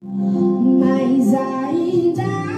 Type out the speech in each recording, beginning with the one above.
Mas ainda bem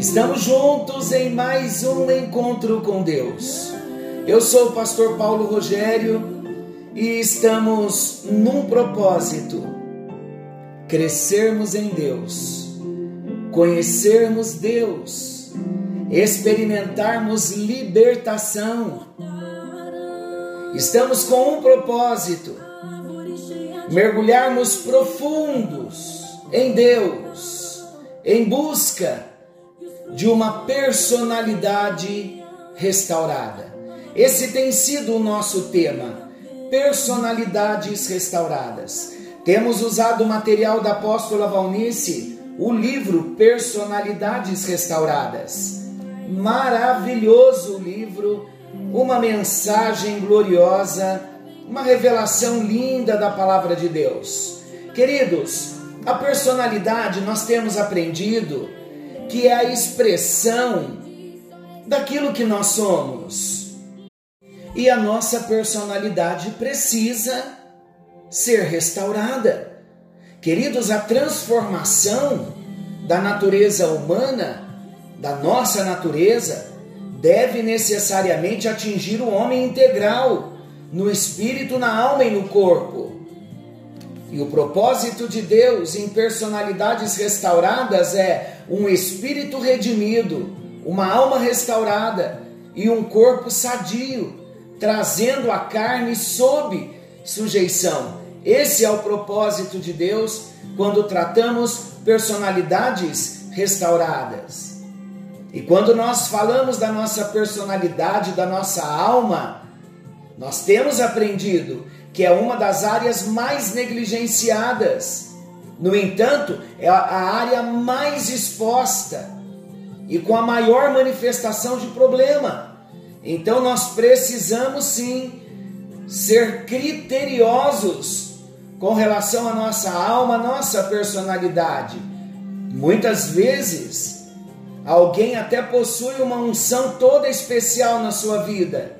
Estamos juntos em mais um encontro com Deus. Eu sou o pastor Paulo Rogério e estamos num propósito: crescermos em Deus, conhecermos Deus, experimentarmos libertação Estamos com um propósito: mergulharmos profundos em Deus, em busca de uma personalidade restaurada. Esse tem sido o nosso tema: personalidades restauradas. Temos usado o material da apóstola Valnice, o livro Personalidades Restauradas. Maravilhoso livro uma mensagem gloriosa, uma revelação linda da palavra de Deus. Queridos, a personalidade nós temos aprendido que é a expressão daquilo que nós somos. E a nossa personalidade precisa ser restaurada. Queridos, a transformação da natureza humana, da nossa natureza, deve necessariamente atingir o homem integral, no espírito, na alma e no corpo. E o propósito de Deus em personalidades restauradas é um espírito redimido, uma alma restaurada e um corpo sadio, trazendo a carne sob sujeição. Esse é o propósito de Deus quando tratamos personalidades restauradas. E quando nós falamos da nossa personalidade, da nossa alma, nós temos aprendido que é uma das áreas mais negligenciadas. No entanto, é a área mais exposta e com a maior manifestação de problema. Então nós precisamos sim ser criteriosos com relação à nossa alma, nossa personalidade. Muitas vezes Alguém até possui uma unção toda especial na sua vida,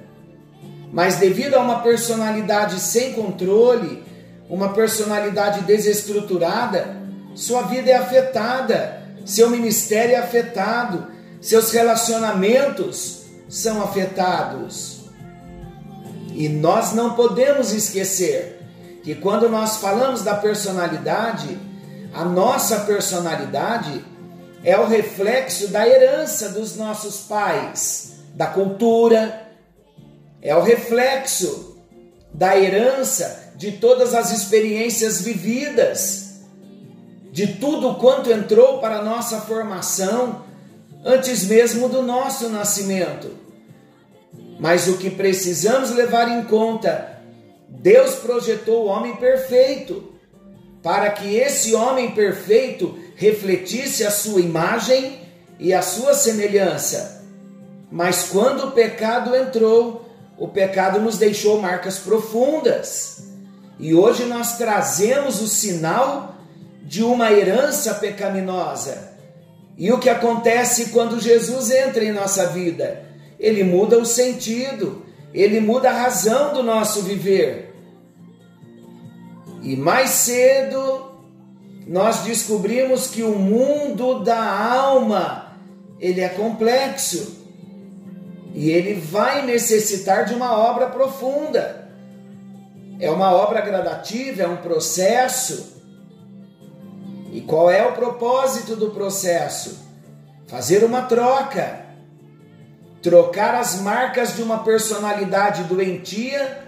mas devido a uma personalidade sem controle, uma personalidade desestruturada, sua vida é afetada, seu ministério é afetado, seus relacionamentos são afetados. E nós não podemos esquecer que quando nós falamos da personalidade, a nossa personalidade é o reflexo da herança dos nossos pais, da cultura, é o reflexo da herança de todas as experiências vividas, de tudo quanto entrou para a nossa formação antes mesmo do nosso nascimento. Mas o que precisamos levar em conta, Deus projetou o homem perfeito, para que esse homem perfeito refletisse a sua imagem e a sua semelhança. Mas quando o pecado entrou, o pecado nos deixou marcas profundas. E hoje nós trazemos o sinal de uma herança pecaminosa. E o que acontece quando Jesus entra em nossa vida? Ele muda o sentido, ele muda a razão do nosso viver. E mais cedo nós descobrimos que o mundo da alma ele é complexo e ele vai necessitar de uma obra profunda. É uma obra gradativa, é um processo. E qual é o propósito do processo? Fazer uma troca. Trocar as marcas de uma personalidade doentia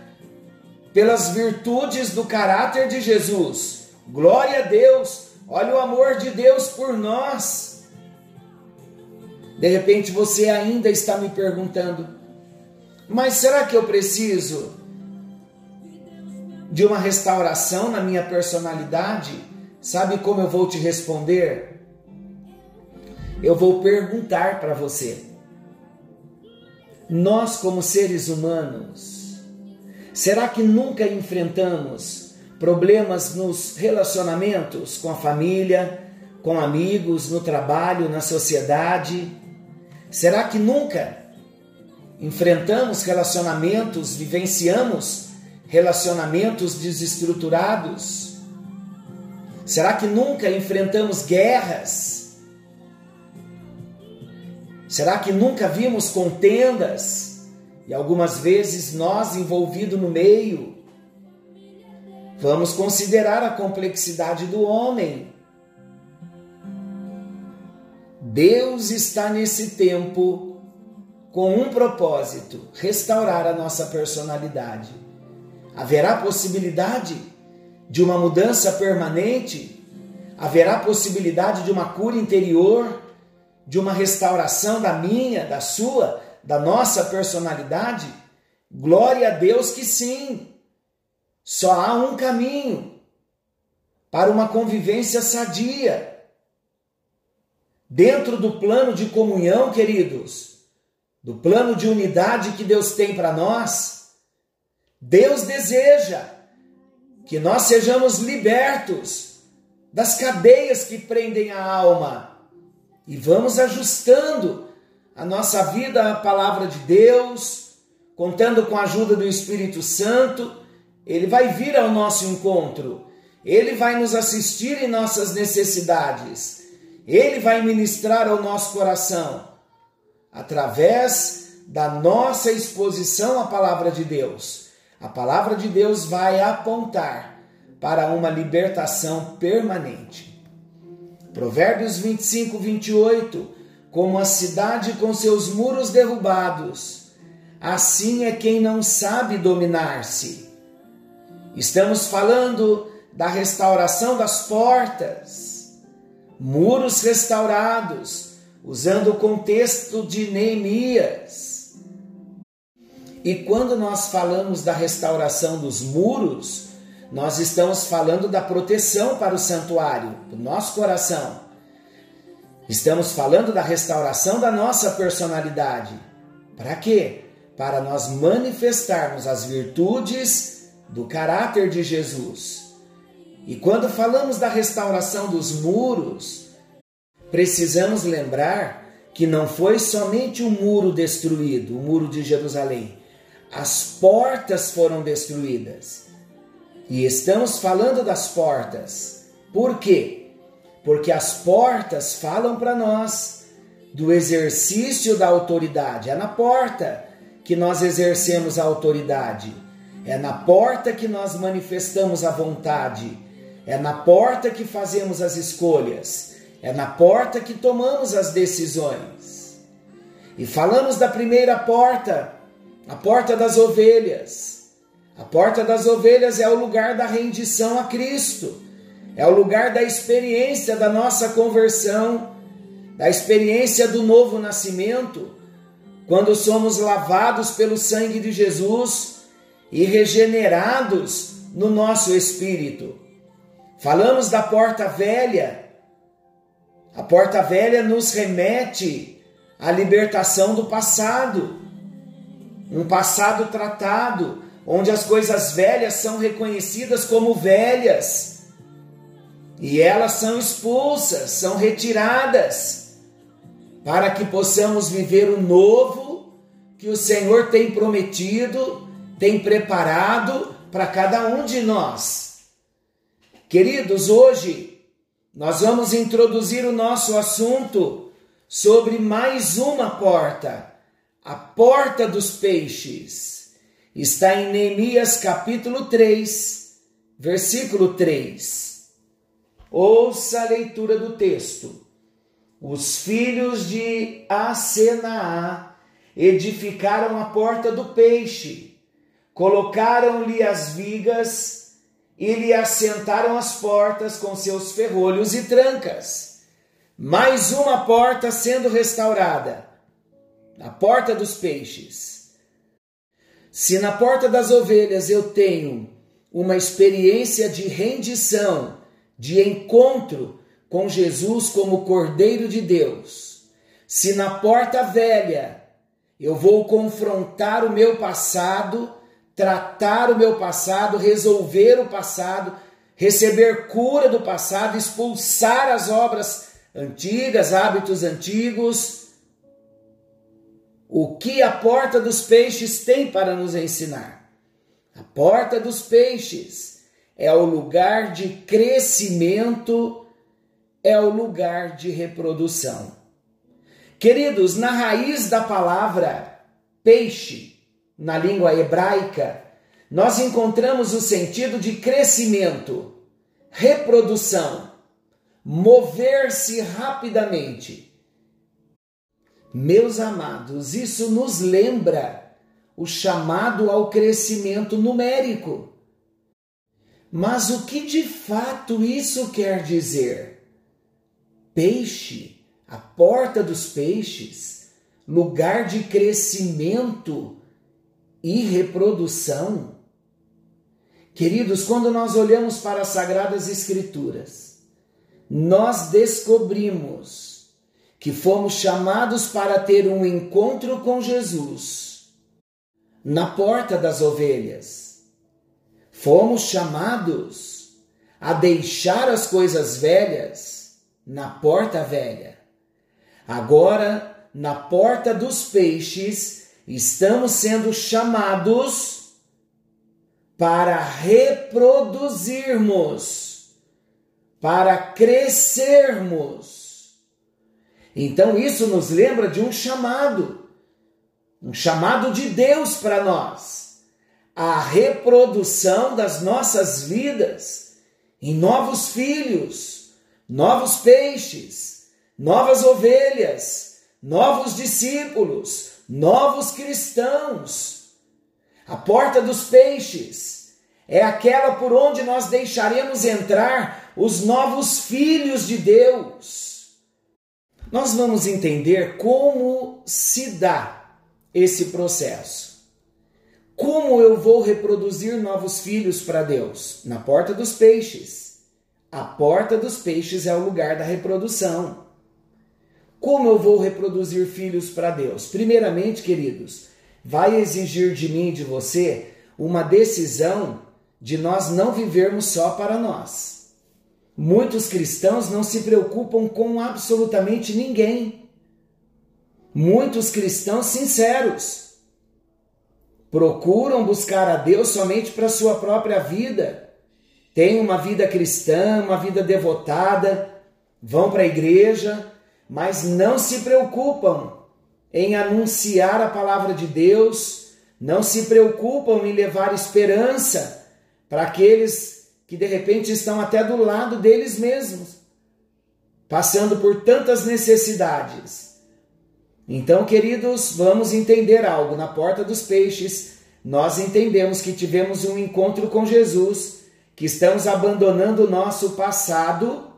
pelas virtudes do caráter de Jesus Glória a Deus! Olha o amor de Deus por nós. De repente você ainda está me perguntando, Mas será que eu preciso de uma restauração na minha personalidade? Sabe como eu vou te responder? Eu vou perguntar para você. Nós, como seres humanos, será que nunca enfrentamos problemas nos relacionamentos com a família, com amigos, no trabalho, na sociedade? Será que nunca enfrentamos relacionamentos, vivenciamos relacionamentos desestruturados? Será que nunca enfrentamos guerras? Será que nunca vimos contendas e algumas vezes nós envolvidos no meio? Vamos considerar a complexidade do homem. Deus está nesse tempo com um propósito: restaurar a nossa personalidade. Haverá possibilidade de uma mudança permanente? Haverá possibilidade de uma cura interior, de uma restauração da minha, da sua, da nossa personalidade? Glória a Deus que sim. Só há um caminho para uma convivência sadia. Dentro do plano de comunhão, queridos, do plano de unidade que Deus tem para nós, Deus deseja que nós sejamos libertos das cadeias que prendem a alma. E vamos ajustando a nossa vida à palavra de Deus, contando com a ajuda do Espírito Santo, ele vai vir ao nosso encontro, ele vai nos assistir em nossas necessidades, ele vai ministrar ao nosso coração através da nossa exposição à palavra de Deus. A palavra de Deus vai apontar para uma libertação permanente. Provérbios 25, 28. Como a cidade com seus muros derrubados, assim é quem não sabe dominar-se. Estamos falando da restauração das portas, muros restaurados, usando o contexto de Neemias. E quando nós falamos da restauração dos muros, nós estamos falando da proteção para o santuário, do nosso coração. Estamos falando da restauração da nossa personalidade. Para quê? Para nós manifestarmos as virtudes do caráter de Jesus. E quando falamos da restauração dos muros, precisamos lembrar que não foi somente o muro destruído, o muro de Jerusalém. As portas foram destruídas. E estamos falando das portas. Por quê? Porque as portas falam para nós do exercício da autoridade. É na porta que nós exercemos a autoridade. É na porta que nós manifestamos a vontade. É na porta que fazemos as escolhas. É na porta que tomamos as decisões. E falamos da primeira porta, a porta das ovelhas. A porta das ovelhas é o lugar da rendição a Cristo, é o lugar da experiência da nossa conversão, da experiência do novo nascimento, quando somos lavados pelo sangue de Jesus e regenerados no nosso espírito. Falamos da porta velha, a porta velha nos remete à libertação do passado, um passado tratado, onde as coisas velhas são reconhecidas como velhas. E elas são expulsas, são retiradas, para que possamos viver o novo que o Senhor tem prometido, tem preparado para cada um de nós. Queridos, hoje nós vamos introduzir o nosso assunto sobre mais uma porta, a porta dos peixes. Está em Neemias capítulo 3, versículo 3. Ouça a leitura do texto. Os filhos de Asenaá edificaram a porta do peixe, colocaram-lhe as vigas e lhe assentaram as portas com seus ferrolhos e trancas. Mais uma porta sendo restaurada, a porta dos peixes. Se na porta das ovelhas eu tenho uma experiência de rendição, de encontro com Jesus como Cordeiro de Deus, se na porta velha eu vou confrontar o meu passado, tratar o meu passado, resolver o passado, receber cura do passado, expulsar as obras antigas, hábitos antigos. O que a porta dos peixes tem para nos ensinar? A porta dos peixes é o lugar de crescimento, é o lugar de reprodução. Queridos, na raiz da palavra peixe, na língua hebraica, nós encontramos o sentido de crescimento, reprodução, mover-se rapidamente. Meus amados, isso nos lembra o chamado ao crescimento numérico. Mas o que de fato isso quer dizer? Peixe, a porta dos peixes, lugar de crescimento e reprodução. Queridos, quando nós olhamos para as Sagradas Escrituras, nós descobrimos que fomos chamados para ter um encontro com Jesus na porta das ovelhas. Fomos chamados a deixar as coisas velhas na porta velha. Agora, na porta dos peixes, estamos sendo chamados para reproduzirmos, para crescermos. Então isso nos lembra de um chamado, um chamado de Deus para nós, a reprodução das nossas vidas em novos filhos, novos peixes, novas ovelhas, novos discípulos, novos cristãos a porta dos peixes é aquela por onde nós deixaremos entrar os novos filhos de Deus. Nós vamos entender como se dá esse processo. Como eu vou reproduzir novos filhos para Deus? Na porta dos peixes. A porta dos peixes é o lugar da reprodução. Como eu vou reproduzir filhos para Deus? Primeiramente, queridos, vai exigir de mim e de você uma decisão de nós não vivermos só para nós. Muitos cristãos não se preocupam com absolutamente ninguém. Muitos cristãos sinceros procuram buscar a Deus somente para sua própria vida. Têm uma vida cristã, uma vida devotada, vão para a igreja, mas não se preocupam em anunciar a palavra de Deus, não se preocupam em levar esperança para aqueles que de repente estão até do lado deles mesmos, passando por tantas necessidades. Então, queridos, vamos entender algo. Na porta dos peixes, nós entendemos que tivemos um encontro com Jesus, que estamos abandonando o nosso passado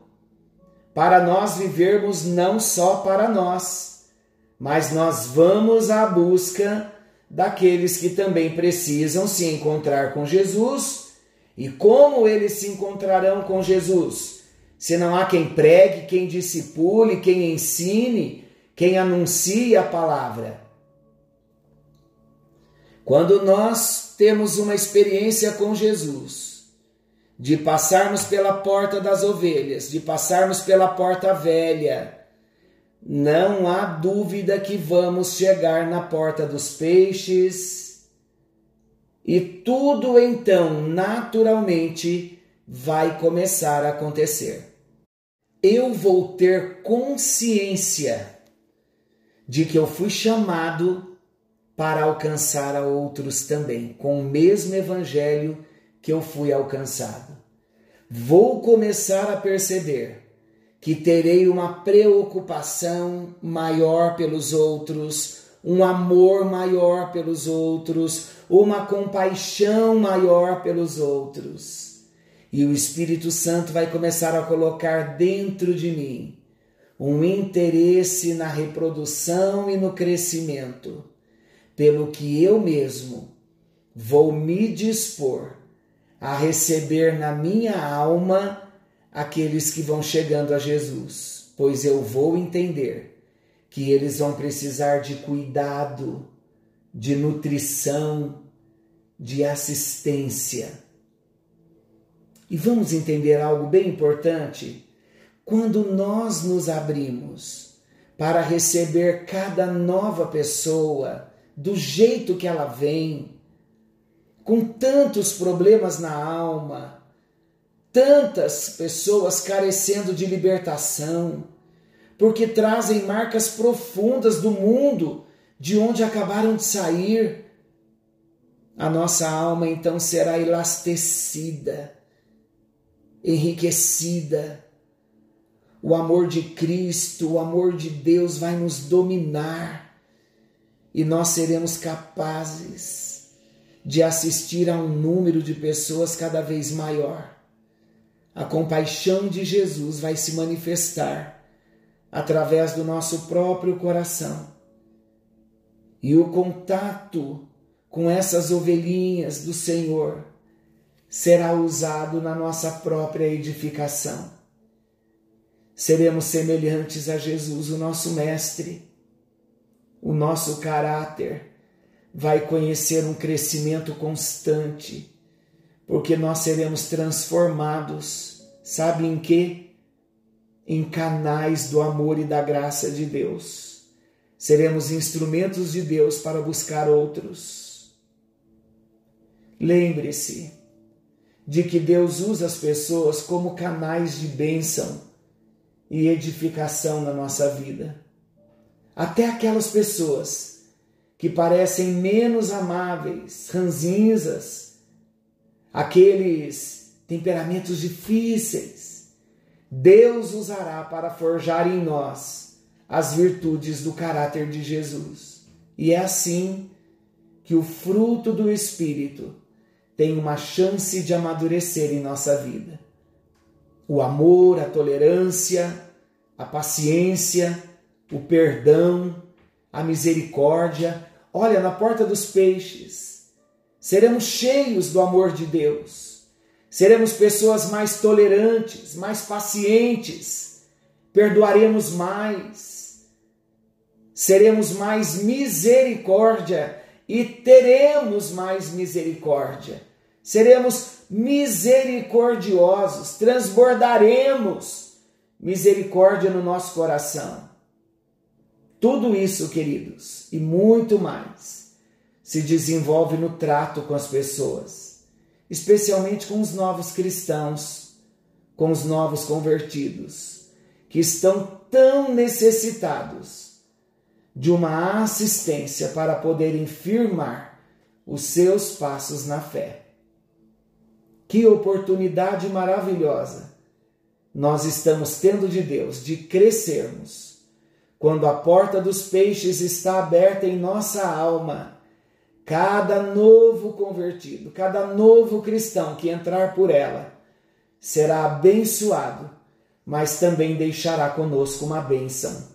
para nós vivermos não só para nós mas nós vamos à busca daqueles que também precisam se encontrar com Jesus. E como eles se encontrarão com Jesus? Se não há quem pregue, quem discipule, quem ensine, quem anuncie a palavra. Quando nós temos uma experiência com Jesus, de passarmos pela porta das ovelhas, de passarmos pela porta velha, não há dúvida que vamos chegar na porta dos peixes e tudo então naturalmente vai começar a acontecer. Eu vou ter consciência de que eu fui chamado para alcançar a outros também, com o mesmo evangelho que eu fui alcançado. Vou começar a perceber que terei uma preocupação maior pelos outros, um amor maior pelos outros, uma compaixão maior pelos outros. E o Espírito Santo vai começar a colocar dentro de mim um interesse na reprodução e no crescimento, pelo que eu mesmo vou me dispor a receber na minha alma aqueles que vão chegando a Jesus, pois eu vou entender que eles vão precisar de cuidado, de nutrição, de assistência. E vamos entender algo bem importante? Quando nós nos abrimos para receber cada nova pessoa do jeito que ela vem, com tantos problemas na alma, tantas pessoas carecendo de libertação, porque trazem marcas profundas do mundo de onde acabaram de sair. A nossa alma então será elastecida, enriquecida. O amor de Cristo, o amor de Deus vai nos dominar e nós seremos capazes de assistir a um número de pessoas cada vez maior a compaixão de Jesus vai se manifestar através do nosso próprio coração. E o contato com essas ovelhinhas do Senhor será usado na nossa própria edificação. Seremos semelhantes a Jesus, o nosso Mestre. O nosso caráter vai conhecer um crescimento constante porque nós seremos transformados, sabe em que? Em canais do amor e da graça de Deus. Seremos instrumentos de Deus para buscar outros. Lembre-se de que Deus usa as pessoas como canais de bênção e edificação na nossa vida. Até aquelas pessoas que parecem menos amáveis, ranzinzas, aqueles temperamentos difíceis, Deus usará para forjar em nós as virtudes do caráter de Jesus. E é assim que o fruto do Espírito tem uma chance de amadurecer em nossa vida. O amor, a tolerância, a paciência, o perdão, a misericórdia. Olha, na porta dos peixes, seremos cheios do amor de Deus, seremos pessoas mais tolerantes, mais pacientes, perdoaremos mais, seremos mais misericórdia e teremos mais misericórdia. Seremos misericordiosos, transbordaremos misericórdia no nosso coração. Tudo isso, queridos, e muito mais se desenvolve no trato com as pessoas, especialmente com os novos cristãos, com os novos convertidos, que estão tão necessitados de uma assistência para poderem firmar os seus passos na fé. Que oportunidade maravilhosa nós estamos tendo de Deus de crescermos quando a porta dos peixes está aberta em nossa alma Cada novo convertido, cada novo cristão que entrar por ela será abençoado, mas também deixará conosco uma bênção.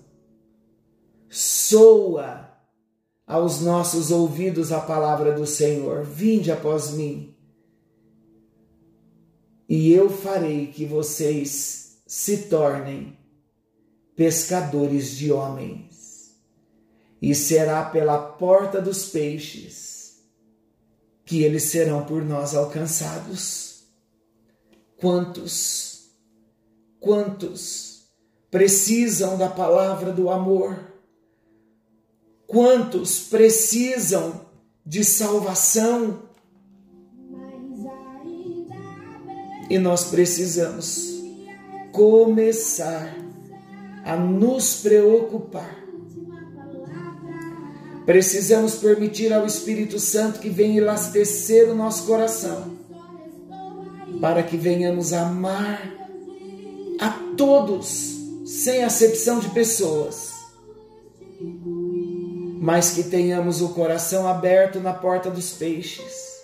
Soa aos nossos ouvidos a palavra do Senhor: Vinde após mim, e eu farei que vocês se tornem pescadores de homens e será pela porta dos peixes que eles serão por nós alcançados. Quantos, quantos precisam da palavra do amor? Quantos precisam de salvação? E nós precisamos começar a nos preocupar. Precisamos permitir ao Espírito Santo que venha elastecer o nosso coração, para que venhamos amar a todos, sem acepção de pessoas, mas que tenhamos o coração aberto na porta dos peixes,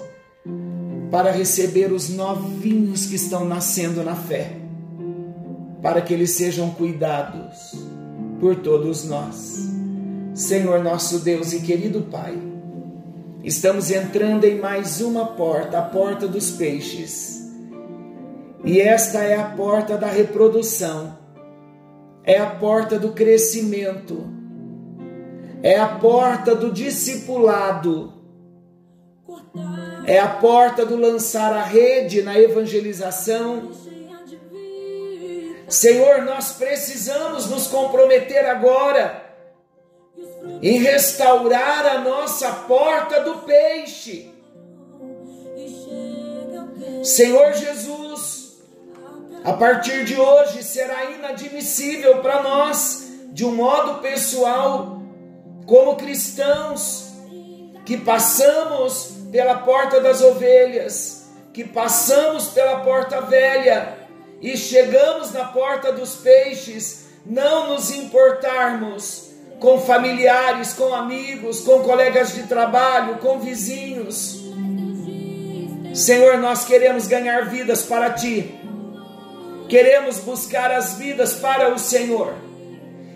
para receber os novinhos que estão nascendo na fé, para que eles sejam cuidados por todos nós. Senhor nosso Deus e querido Pai, Estamos entrando em mais uma porta, a porta dos peixes. E esta é a porta da reprodução, é a porta do crescimento, é a porta do discipulado, é a porta do lançar a rede na evangelização. Senhor, nós precisamos nos comprometer agora em restaurar a nossa porta do peixe. Senhor Jesus, a partir de hoje será inadmissível para nós, de um modo pessoal, como cristãos, que passamos pela porta das ovelhas, que passamos pela porta velha e chegamos na porta dos peixes, não nos importarmos com familiares, com amigos, com colegas de trabalho, com vizinhos. Senhor, nós queremos ganhar vidas para ti, queremos buscar as vidas para o Senhor,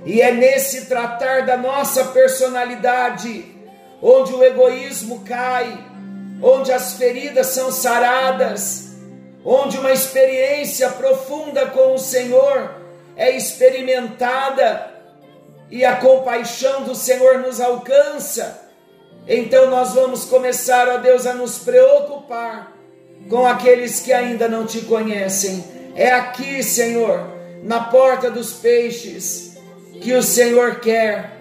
e é nesse tratar da nossa personalidade, onde o egoísmo cai, onde as feridas são saradas, onde uma experiência profunda com o Senhor é experimentada e a compaixão do Senhor nos alcança, então nós vamos começar, ó Deus, a nos preocupar com aqueles que ainda não te conhecem. É aqui, Senhor, na porta dos peixes, que o Senhor quer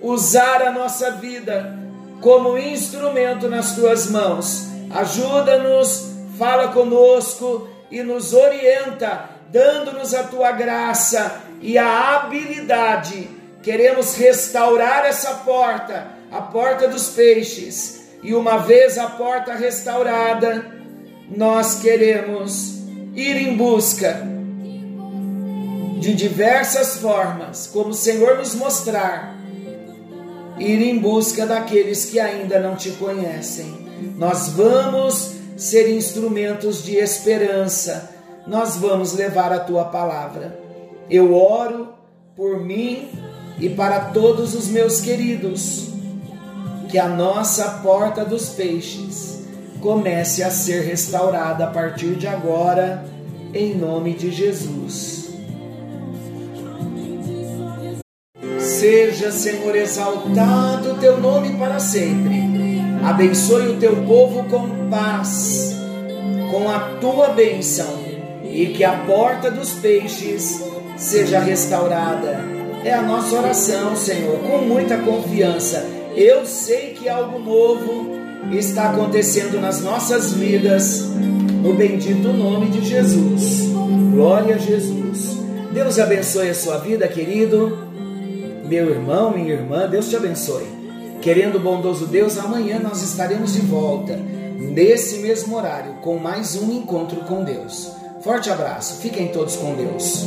usar a nossa vida como instrumento nas tuas mãos. Ajuda-nos, fala conosco e nos orienta, dando-nos a tua graça e a habilidade Queremos restaurar essa porta, a porta dos peixes. E uma vez a porta restaurada, nós queremos ir em busca de diversas formas, como o Senhor nos mostrar, ir em busca daqueles que ainda não te conhecem. Nós vamos ser instrumentos de esperança, nós vamos levar a tua palavra. Eu oro por mim e para todos os meus queridos, que a nossa porta dos peixes comece a ser restaurada a partir de agora, em nome de Jesus. Seja, Senhor, exaltado o teu nome para sempre. Abençoe o teu povo com paz, com a tua bênção, e que a porta dos peixes seja restaurada é a nossa oração, Senhor, com muita confiança. Eu sei que algo novo está acontecendo nas nossas vidas, no bendito nome de Jesus. Glória a Jesus. Deus abençoe a sua vida, querido. Meu irmão, minha irmã, Deus te abençoe. Querendo o bondoso Deus, amanhã nós estaremos de volta, nesse mesmo horário, com mais um encontro com Deus. Forte abraço, fiquem todos com Deus.